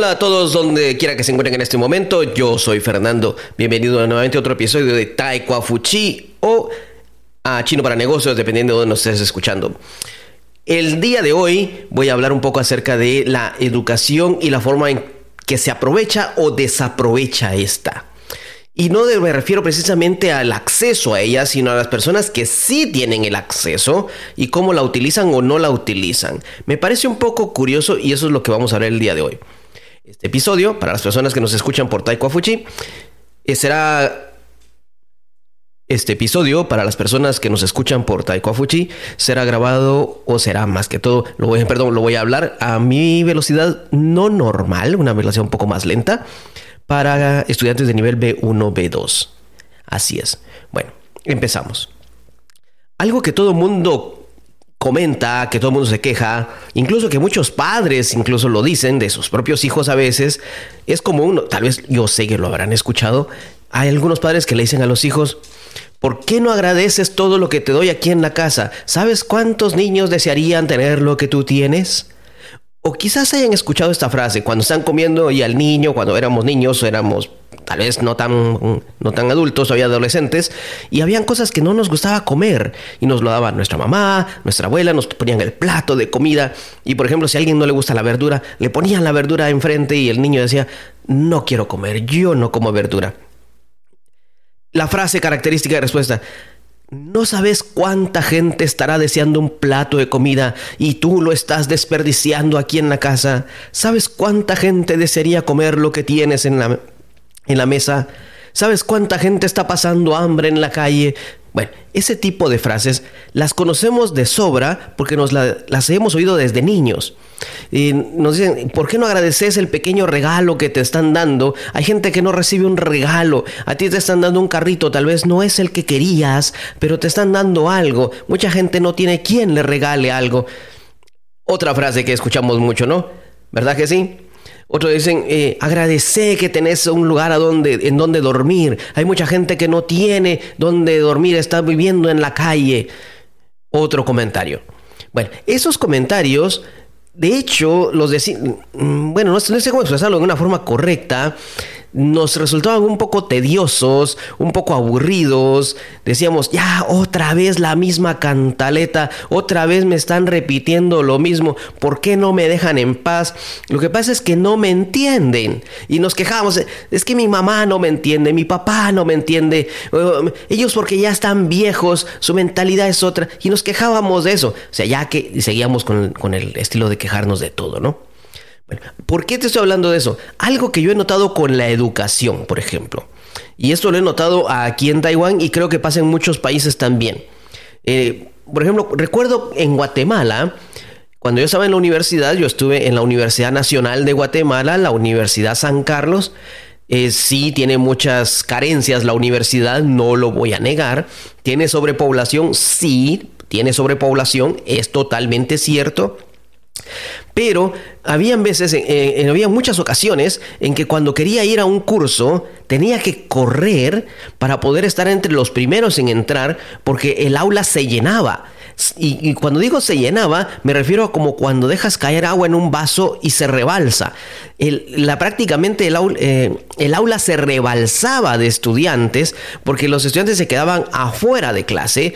Hola a todos donde quiera que se encuentren en este momento, yo soy Fernando. Bienvenido nuevamente a otro episodio de Taekwa Fuchi o a Chino para Negocios, dependiendo de donde nos estés escuchando. El día de hoy voy a hablar un poco acerca de la educación y la forma en que se aprovecha o desaprovecha esta. Y no me refiero precisamente al acceso a ella, sino a las personas que sí tienen el acceso y cómo la utilizan o no la utilizan. Me parece un poco curioso y eso es lo que vamos a ver el día de hoy. Este episodio, para las personas que nos escuchan por Taiko Fuchi, eh, será este episodio, para las personas que nos escuchan por Taiko Fuchi, será grabado o será más que todo, lo voy, perdón, lo voy a hablar a mi velocidad no normal, una velocidad un poco más lenta para estudiantes de nivel B1, B2. Así es. Bueno, empezamos. Algo que todo mundo comenta, que todo el mundo se queja, incluso que muchos padres incluso lo dicen de sus propios hijos a veces, es como uno, tal vez yo sé que lo habrán escuchado, hay algunos padres que le dicen a los hijos, ¿por qué no agradeces todo lo que te doy aquí en la casa? ¿Sabes cuántos niños desearían tener lo que tú tienes? O quizás hayan escuchado esta frase cuando están comiendo y al niño, cuando éramos niños, éramos tal vez no tan, no tan adultos, había adolescentes, y habían cosas que no nos gustaba comer, y nos lo daba nuestra mamá, nuestra abuela, nos ponían el plato de comida, y por ejemplo, si a alguien no le gusta la verdura, le ponían la verdura enfrente y el niño decía, no quiero comer, yo no como verdura. La frase característica de respuesta, no sabes cuánta gente estará deseando un plato de comida y tú lo estás desperdiciando aquí en la casa. ¿Sabes cuánta gente desearía comer lo que tienes en la, en la mesa? ¿Sabes cuánta gente está pasando hambre en la calle? Bueno, ese tipo de frases las conocemos de sobra porque nos las hemos oído desde niños. Y nos dicen, ¿por qué no agradeces el pequeño regalo que te están dando? Hay gente que no recibe un regalo. A ti te están dando un carrito, tal vez no es el que querías, pero te están dando algo. Mucha gente no tiene quien le regale algo. Otra frase que escuchamos mucho, ¿no? ¿Verdad que sí? Otros dicen, eh, agradece que tenés un lugar a donde, en donde dormir. Hay mucha gente que no tiene donde dormir, está viviendo en la calle. Otro comentario. Bueno, esos comentarios de hecho, los de... Mm, bueno, no, sé cómo expresarlo de una forma correcta nos resultaban un poco tediosos, un poco aburridos. Decíamos, ya, otra vez la misma cantaleta, otra vez me están repitiendo lo mismo, ¿por qué no me dejan en paz? Lo que pasa es que no me entienden y nos quejamos, es que mi mamá no me entiende, mi papá no me entiende, ellos porque ya están viejos, su mentalidad es otra y nos quejábamos de eso. O sea, ya que seguíamos con, con el estilo de quejarnos de todo, ¿no? ¿Por qué te estoy hablando de eso? Algo que yo he notado con la educación, por ejemplo. Y esto lo he notado aquí en Taiwán y creo que pasa en muchos países también. Eh, por ejemplo, recuerdo en Guatemala, cuando yo estaba en la universidad, yo estuve en la Universidad Nacional de Guatemala, la Universidad San Carlos. Eh, sí, tiene muchas carencias la universidad, no lo voy a negar. Tiene sobrepoblación, sí, tiene sobrepoblación, es totalmente cierto. Pero habían veces, había muchas ocasiones en que cuando quería ir a un curso tenía que correr para poder estar entre los primeros en entrar porque el aula se llenaba. Y, cuando digo se llenaba, me refiero a como cuando dejas caer agua en un vaso y se rebalsa. la, prácticamente el, eh, el aula se rebalsaba de estudiantes porque los estudiantes se quedaban afuera de clase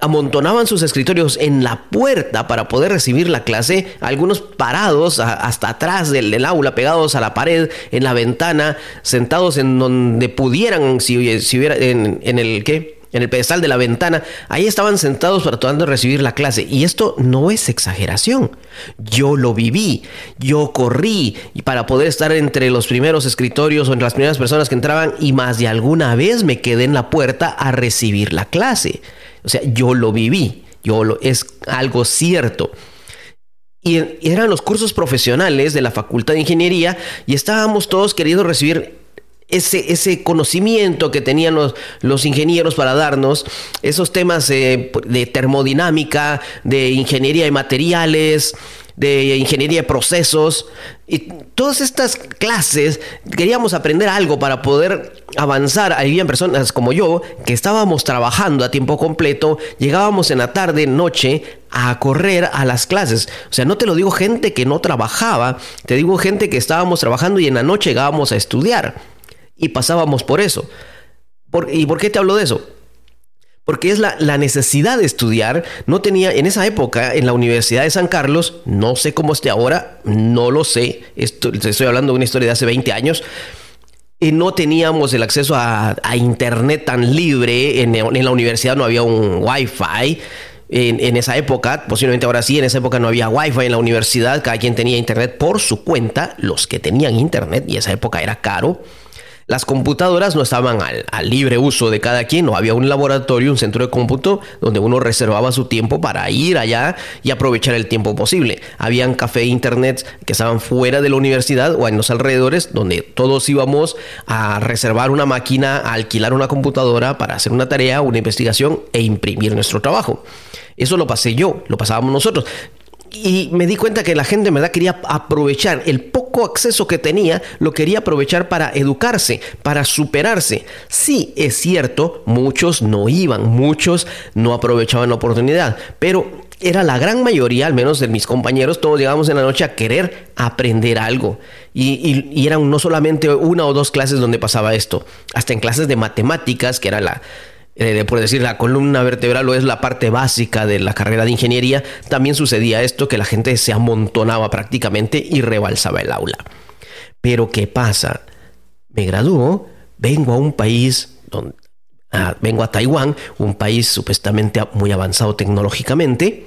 amontonaban sus escritorios en la puerta para poder recibir la clase, algunos parados hasta atrás del, aula, pegados a la pared, en la ventana, sentados en donde pudieran, si, si hubiera, en, el qué en el pedestal de la ventana, ahí estaban sentados tratando de recibir la clase. Y esto no es exageración. Yo lo viví, yo corrí para poder estar entre los primeros escritorios o entre las primeras personas que entraban y más de alguna vez me quedé en la puerta a recibir la clase. O sea, yo lo viví, yo lo, es algo cierto. Y eran los cursos profesionales de la Facultad de Ingeniería y estábamos todos queriendo recibir ese, ese conocimiento que tenían los, los, ingenieros para darnos, esos temas de termodinámica, de ingeniería de materiales, de ingeniería de procesos. Y todas estas clases queríamos aprender algo para poder avanzar. Había personas como yo que estábamos trabajando a tiempo completo, llegábamos en la tarde, noche a correr a las clases. O sea, no te lo digo gente que no trabajaba, te digo gente que estábamos trabajando y en la noche llegábamos a estudiar y pasábamos por eso. ¿Y por qué te hablo de eso? Porque es la, necesidad de estudiar. No tenía, en esa época, en la Universidad de San Carlos, no sé cómo esté ahora, no lo sé, esto, estoy hablando de una historia de hace 20 años, y no teníamos el acceso a, internet tan libre, en, la universidad no había un wifi. En, en, esa época, posiblemente ahora sí, en esa época no había wifi en la universidad, cada quien tenía internet por su cuenta, los que tenían internet, y esa época era caro. Las computadoras no estaban al, libre uso de cada quien, no había un laboratorio, un centro de cómputo donde uno reservaba su tiempo para ir allá y aprovechar el tiempo posible. Habían café e internet que estaban fuera de la universidad o en los alrededores donde todos íbamos a reservar una máquina, a alquilar una computadora para hacer una tarea, una investigación e imprimir nuestro trabajo. Eso lo pasé yo, lo pasábamos nosotros y me di cuenta que la gente en verdad quería aprovechar el acceso que tenía, lo quería aprovechar para educarse, para superarse. Sí, es cierto, muchos no iban, muchos no aprovechaban la oportunidad, pero era la gran mayoría, al menos de mis compañeros, todos llegamos en la noche a querer aprender algo. Y, eran no solamente una o dos clases donde pasaba esto, hasta en clases de matemáticas, que era la, eh, por decir, la columna vertebral o es la parte básica de la carrera de ingeniería, también sucedía esto que la gente se amontonaba prácticamente y rebalsaba el aula. Pero ¿qué pasa? Me graduó, vengo a un país donde, vengo a Taiwán, un país supuestamente muy avanzado tecnológicamente,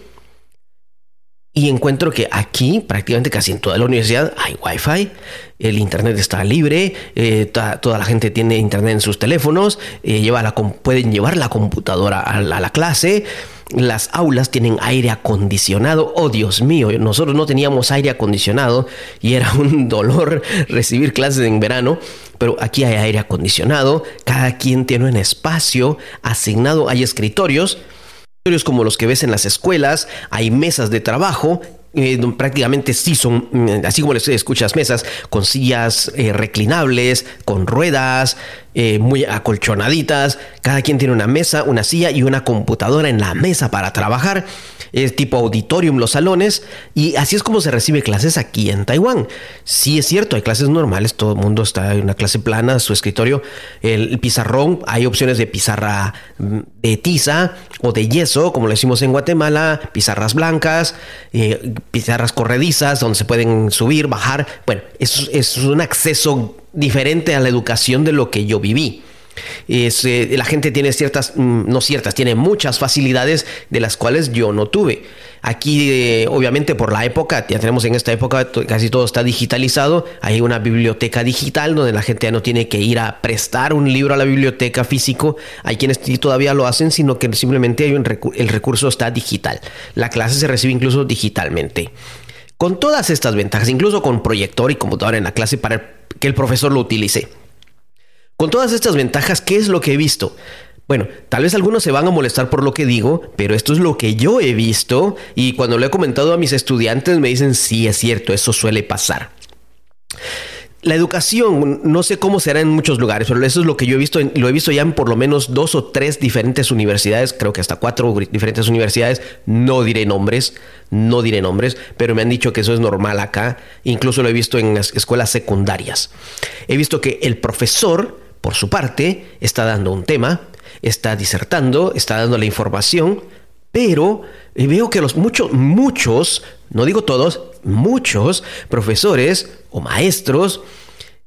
y encuentro que aquí, prácticamente casi en toda la universidad, hay wifi, el internet está libre, eh, toda, la gente tiene internet en sus teléfonos, eh, lleva la, pueden llevar la computadora a la, clase, las aulas tienen aire acondicionado. Oh, Dios mío, nosotros no teníamos aire acondicionado y era un dolor recibir clases en verano, pero aquí hay aire acondicionado, cada quien tiene un espacio asignado, hay escritorios como los que ves en las escuelas, hay mesas de trabajo eh, prácticamente sí son, mm, así como les escuchas, mesas con sillas eh, reclinables, con ruedas, eh, muy acolchonaditas. Cada quien tiene una mesa, una silla y una computadora en la mesa para trabajar es tipo auditorium los salones y así es como se recibe clases aquí en Taiwán. Sí es cierto, hay clases normales, todo el mundo está en una clase plana, su escritorio, el, pizarrón, hay opciones de pizarra mm, de tiza o de yeso, como lo decimos en Guatemala, pizarras blancas, eh, pizarras corredizas donde se pueden subir, bajar. Bueno, es, es un acceso diferente a la educación de lo que yo viví. Eh, la gente tiene ciertas, mm, no ciertas, tiene muchas facilidades de las cuales yo no tuve. Aquí, eh, obviamente, por la época, ya tenemos en esta época, casi todo está digitalizado. Hay una biblioteca digital donde la gente ya no tiene que ir a prestar un libro a la biblioteca físico. Hay quienes todavía lo hacen, sino que simplemente hay el recurso está digital. La clase se recibe incluso digitalmente. Con todas estas ventajas, incluso con proyector y computadora en la clase para que el profesor lo utilice. Con todas estas ventajas, ¿qué es lo que he visto? Bueno, tal vez algunos se van a molestar por lo que digo, pero esto es lo que yo he visto y cuando lo he comentado a mis estudiantes me dicen, sí, es cierto, eso suele pasar. La educación, no sé cómo será en muchos lugares, pero eso es lo que yo he visto, lo he visto ya en por lo menos dos o tres diferentes universidades, creo que hasta cuatro diferentes universidades, no diré nombres, no diré nombres, pero me han dicho que eso es normal acá, incluso lo he visto en escuelas secundarias. He visto que el profesor por su parte, está dando un tema, está disertando, está dando la información, pero veo que los muchos, muchos, no digo todos, muchos profesores o maestros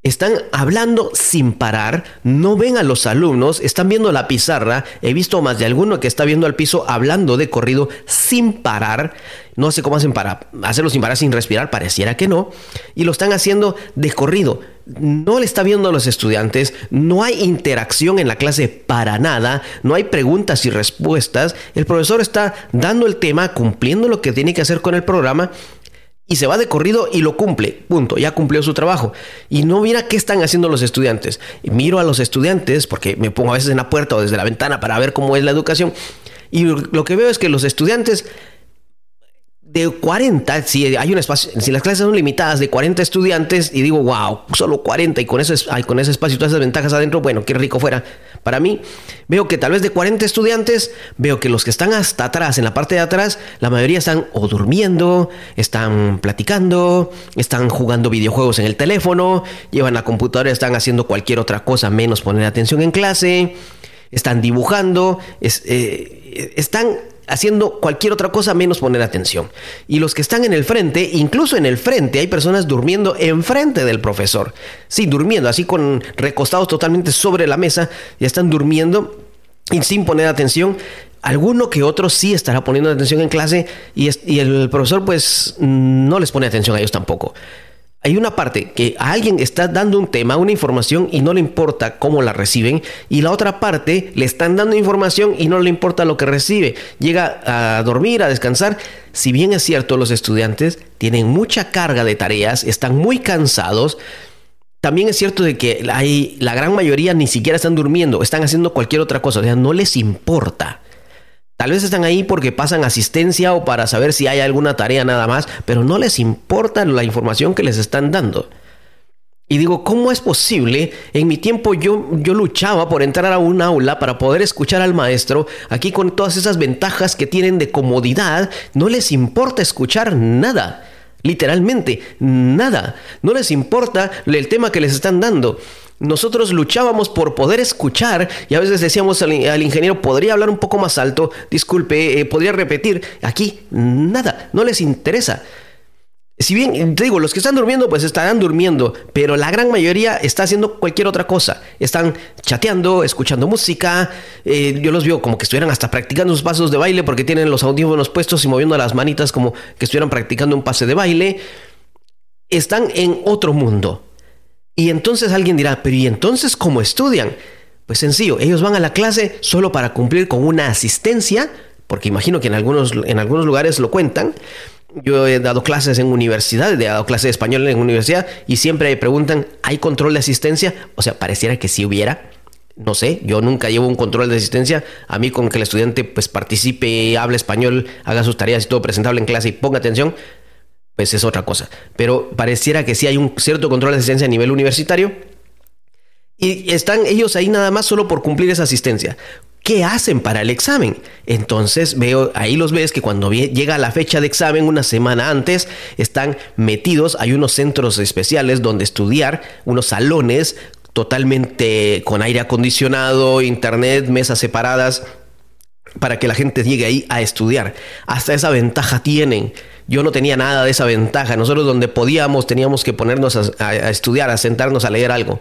están hablando sin parar, no ven a los alumnos, están viendo la pizarra, he visto más de alguno que está viendo al piso hablando de corrido sin parar, no sé cómo hacen para hacerlo sin parar, sin respirar, pareciera que no, y lo están haciendo de corrido no le está viendo a los estudiantes, no hay interacción en la clase para nada, no hay preguntas y respuestas, el profesor está dando el tema, cumpliendo lo que tiene que hacer con el programa y se va de corrido y lo cumple, punto, ya cumplió su trabajo. Y no mira qué están haciendo los estudiantes. miro a los estudiantes, porque me pongo a veces en la puerta o desde la ventana para ver cómo es la educación, y lo que veo es que los estudiantes de 40, si hay un espacio, si las clases son limitadas de 40 estudiantes y digo, wow, solo 40 y con, eso, con ese espacio y todas esas ventajas adentro, bueno, qué rico fuera. Para mí, veo que tal vez de 40 estudiantes, veo que los que están hasta atrás, en la parte de atrás, la mayoría están o durmiendo, están platicando, están jugando videojuegos en el teléfono, llevan la computadora, están haciendo cualquier otra cosa menos poner atención en clase, están dibujando, eh, están haciendo cualquier otra cosa menos poner atención. Y los que están en el frente, incluso en el frente, hay personas durmiendo enfrente del profesor. Sí, durmiendo, así con recostados totalmente sobre la mesa, ya están durmiendo y sin poner atención. Alguno que otro sí estará poniendo atención en clase y, y el profesor pues no les pone atención a ellos tampoco hay una parte que a alguien está dando un tema, una información y no le importa cómo la reciben y la otra parte le están dando información y no le importa lo que recibe. Llega a dormir, a descansar. Si bien es cierto, los estudiantes tienen mucha carga de tareas, están muy cansados. También es cierto de que hay, la gran mayoría ni siquiera están durmiendo, están haciendo cualquier otra cosa, o sea, no les importa. Tal vez están ahí porque pasan asistencia o para saber si hay alguna tarea nada más, pero no les importa la información que les están dando. Y digo, ¿cómo es posible? En mi tiempo yo, yo luchaba por entrar a un aula para poder escuchar al maestro. Aquí con todas esas ventajas que tienen de comodidad, no les importa escuchar nada. Literalmente, nada. No les importa el tema que les están dando nosotros luchábamos por poder escuchar y a veces decíamos al, ingeniero, podría hablar un poco más alto, disculpe, eh, podría repetir. Aquí, nada, no les interesa. Si bien, te digo, los que están durmiendo, pues estarán durmiendo, pero la gran mayoría está haciendo cualquier otra cosa. Están chateando, escuchando música. Eh, yo los veo como que estuvieran hasta practicando sus pasos de baile porque tienen los audífonos puestos y moviendo las manitas como que estuvieran practicando un pase de baile. Están en otro mundo. Y entonces alguien dirá, pero ¿y entonces cómo estudian? Pues sencillo, ellos van a la clase solo para cumplir con una asistencia, porque imagino que en algunos, en algunos lugares lo cuentan. Yo he dado clases en universidad, he dado clases de español en universidad y siempre me preguntan, ¿hay control de asistencia? O sea, pareciera que sí hubiera. No sé, yo nunca llevo un control de asistencia. A mí con que el estudiante pues participe, hable español, haga sus tareas y todo presentable en clase y ponga atención, pues es otra cosa. Pero pareciera que sí hay un cierto control de asistencia a nivel universitario. Y están ellos ahí nada más solo por cumplir esa asistencia. ¿Qué hacen para el examen? Entonces veo, ahí los ves que cuando llega la fecha de examen una semana antes, están metidos, hay unos centros especiales donde estudiar, unos salones totalmente con aire acondicionado, internet, mesas separadas, para que la gente llegue ahí a estudiar. Hasta esa ventaja tienen. Yo no tenía nada de esa ventaja. Nosotros donde podíamos teníamos que ponernos a, estudiar, a sentarnos a leer algo.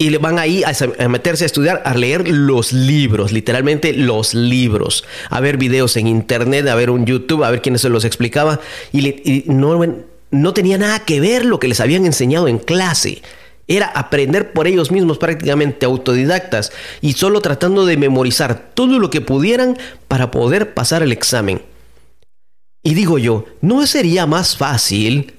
Y le van ahí a, meterse a estudiar, a leer los libros, literalmente los libros, a ver videos en internet, a ver un YouTube, a ver quién se los explicaba. Y, no, no tenía nada que ver lo que les habían enseñado en clase. Era aprender por ellos mismos prácticamente autodidactas y solo tratando de memorizar todo lo que pudieran para poder pasar el examen. Y digo yo, ¿no sería más fácil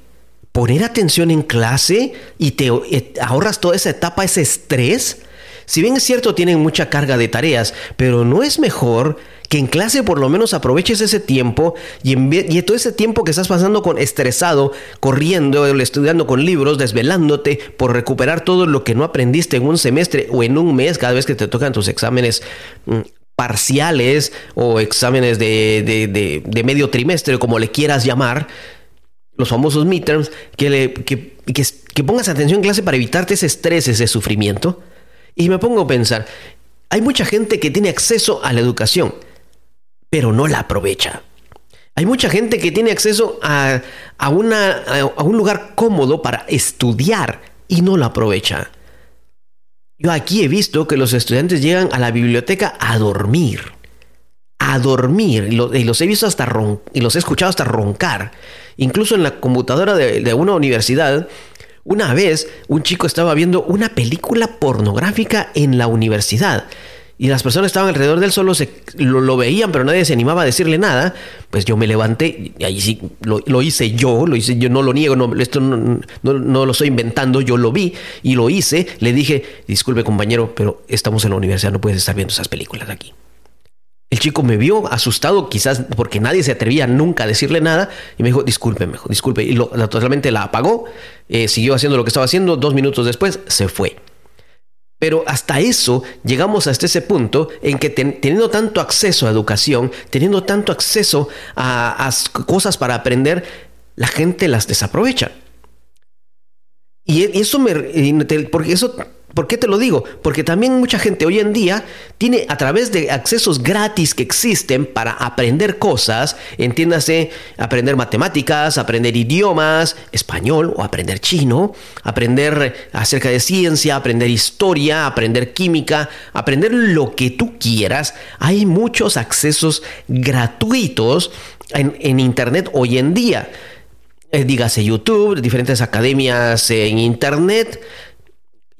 poner atención en clase y te eh, ahorras toda esa etapa, ese estrés? Si bien es cierto, tienen mucha carga de tareas, pero ¿no es mejor que en clase por lo menos aproveches ese tiempo y, y todo ese tiempo que estás pasando con estresado, corriendo, estudiando con libros, desvelándote por recuperar todo lo que no aprendiste en un semestre o en un mes cada vez que te tocan tus exámenes mm, parciales o exámenes de, medio trimestre, como le quieras llamar, los famosos midterms, que, le, que, que, pongas atención en clase para evitarte ese estrés, ese sufrimiento. Y me pongo a pensar, hay mucha gente que tiene acceso a la educación, pero no la aprovecha. Hay mucha gente que tiene acceso a, una, a un lugar cómodo para estudiar y no la aprovecha. Yo aquí he visto que los estudiantes llegan a la biblioteca a dormir. A dormir. Y, los he visto hasta ron y los he escuchado hasta roncar. Incluso en la computadora de, de una universidad, una vez un chico estaba viendo una película pornográfica en la universidad y las personas estaban alrededor de él, solo se, lo, veían, pero nadie se animaba a decirle nada, pues yo me levanté, y ahí sí, lo, hice yo, lo hice, yo no lo niego, no, esto no, no, lo estoy inventando, yo lo vi y lo hice, le dije, disculpe compañero, pero estamos en la universidad, no puedes estar viendo esas películas aquí. El chico me vio asustado, quizás porque nadie se atrevía nunca a decirle nada, y me dijo, disculpe, me dijo, disculpe. Y lo, totalmente la apagó, eh, siguió haciendo lo que estaba haciendo, dos minutos después se fue. Pero hasta eso llegamos hasta ese punto en que teniendo tanto acceso a educación, teniendo tanto acceso a, cosas para aprender, la gente las desaprovecha. Y eso me, porque eso ¿Por qué te lo digo? Porque también mucha gente hoy en día tiene a través de accesos gratis que existen para aprender cosas, entiéndase, aprender matemáticas, aprender idiomas, español o aprender chino, aprender acerca de ciencia, aprender historia, aprender química, aprender lo que tú quieras. Hay muchos accesos gratuitos en, Internet hoy en día. Eh, dígase YouTube, diferentes academias en Internet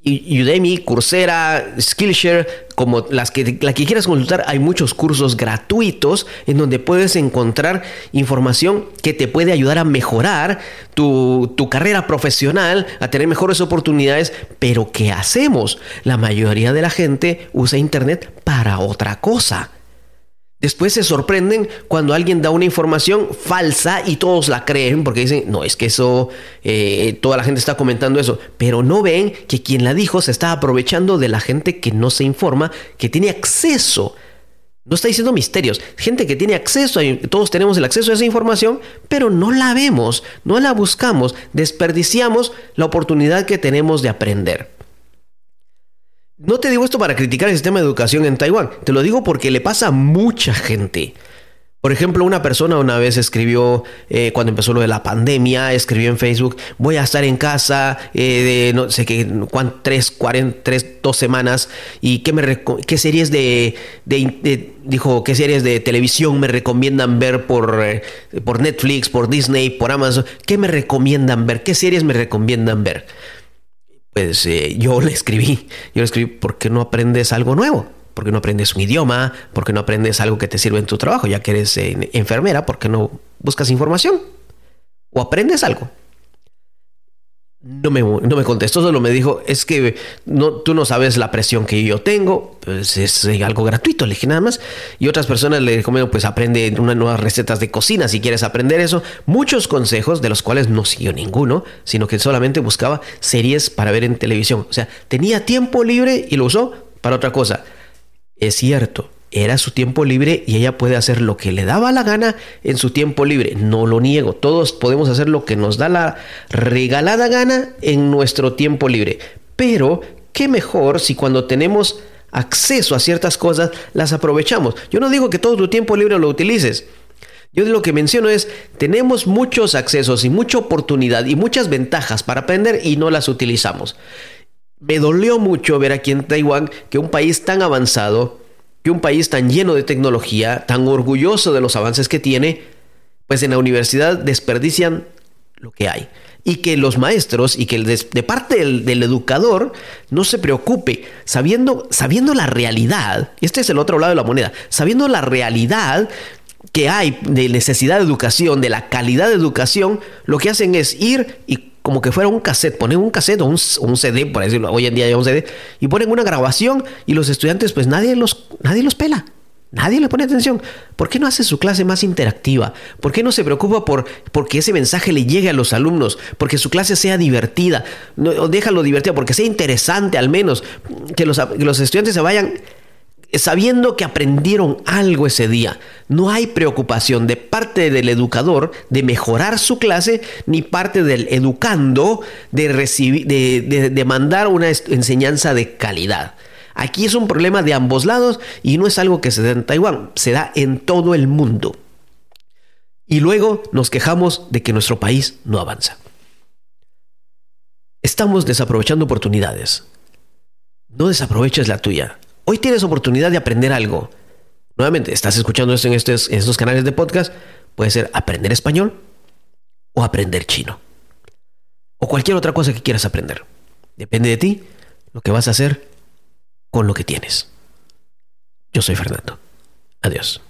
Udemy, Coursera, Skillshare, como las que, la que quieras consultar, hay muchos cursos gratuitos en donde puedes encontrar información que te puede ayudar a mejorar tu, tu carrera profesional, a tener mejores oportunidades. Pero ¿qué hacemos? La mayoría de la gente usa Internet para otra cosa. Después se sorprenden cuando alguien da una información falsa y todos la creen porque dicen, no, es que eso, eh, toda la gente está comentando eso, pero no ven que quien la dijo se está aprovechando de la gente que no se informa, que tiene acceso. No está diciendo misterios, gente que tiene acceso, todos tenemos el acceso a esa información, pero no la vemos, no la buscamos, desperdiciamos la oportunidad que tenemos de aprender. No te digo esto para criticar el sistema de educación en Taiwán, te lo digo porque le pasa a mucha gente. Por ejemplo, una persona una vez escribió, eh, cuando empezó lo de la pandemia, escribió en Facebook, voy a estar en casa eh, de no sé qué, tres, cuarenta, tres, dos semanas, y qué, me qué series de, dijo, qué series de televisión me recomiendan ver por, eh, por Netflix, por Disney, por Amazon, qué me recomiendan ver, qué series me recomiendan ver pues eh, yo le escribí, yo le escribí, ¿por qué no aprendes algo nuevo? ¿Por qué no aprendes un idioma? ¿Por qué no aprendes algo que te sirve en tu trabajo? Ya que eres eh, enfermera, ¿por qué no buscas información? ¿O aprendes algo? No me, no me contestó, solo me dijo, es que no, tú no sabes la presión que yo tengo, pues es algo gratuito, le dije nada más. Y otras personas le dijo, pues aprende unas nuevas recetas de cocina si quieres aprender eso. Muchos consejos, de los cuales no siguió ninguno, sino que solamente buscaba series para ver en televisión. O sea, tenía tiempo libre y lo usó para otra cosa. Es cierto, era su tiempo libre y ella puede hacer lo que le daba la gana en su tiempo libre. No lo niego, todos podemos hacer lo que nos da la regalada gana en nuestro tiempo libre. Pero, ¿qué mejor si cuando tenemos acceso a ciertas cosas las aprovechamos? Yo no digo que todo tu tiempo libre lo utilices. Yo lo que menciono es, tenemos muchos accesos y mucha oportunidad y muchas ventajas para aprender y no las utilizamos. Me dolió mucho ver aquí en Taiwán que un país tan avanzado, que un país tan lleno de tecnología, tan orgulloso de los avances que tiene, pues en la universidad desperdician lo que hay. Y que los maestros y que de, parte del, educador no se preocupe, sabiendo, sabiendo la realidad, este es el otro lado de la moneda, sabiendo la realidad que hay de necesidad de educación, de la calidad de educación, lo que hacen es ir y como que fuera un cassette, ponen un cassette o un, CD, por decirlo, hoy en día hay un CD, y ponen una grabación y los estudiantes pues nadie los, nadie los pela. Nadie le pone atención. ¿Por qué no hace su clase más interactiva? ¿Por qué no se preocupa por que ese mensaje le llegue a los alumnos? Porque su clase sea divertida. No, déjalo divertida, porque sea interesante al menos. Que los, que los estudiantes se vayan sabiendo que aprendieron algo ese día. No hay preocupación de parte del educador de mejorar su clase, ni parte del educando de, recibir, de, de mandar una enseñanza de calidad. Aquí es un problema de ambos lados y no es algo que se da en Taiwán, se da en todo el mundo. Y luego nos quejamos de que nuestro país no avanza. Estamos desaprovechando oportunidades. No desaproveches la tuya. Hoy tienes oportunidad de aprender algo. Nuevamente, estás escuchando esto en estos, en estos canales de podcast. Puede ser aprender español o aprender chino. O cualquier otra cosa que quieras aprender. Depende de ti lo que vas a hacer con lo que tienes. Yo soy Fernando. Adiós.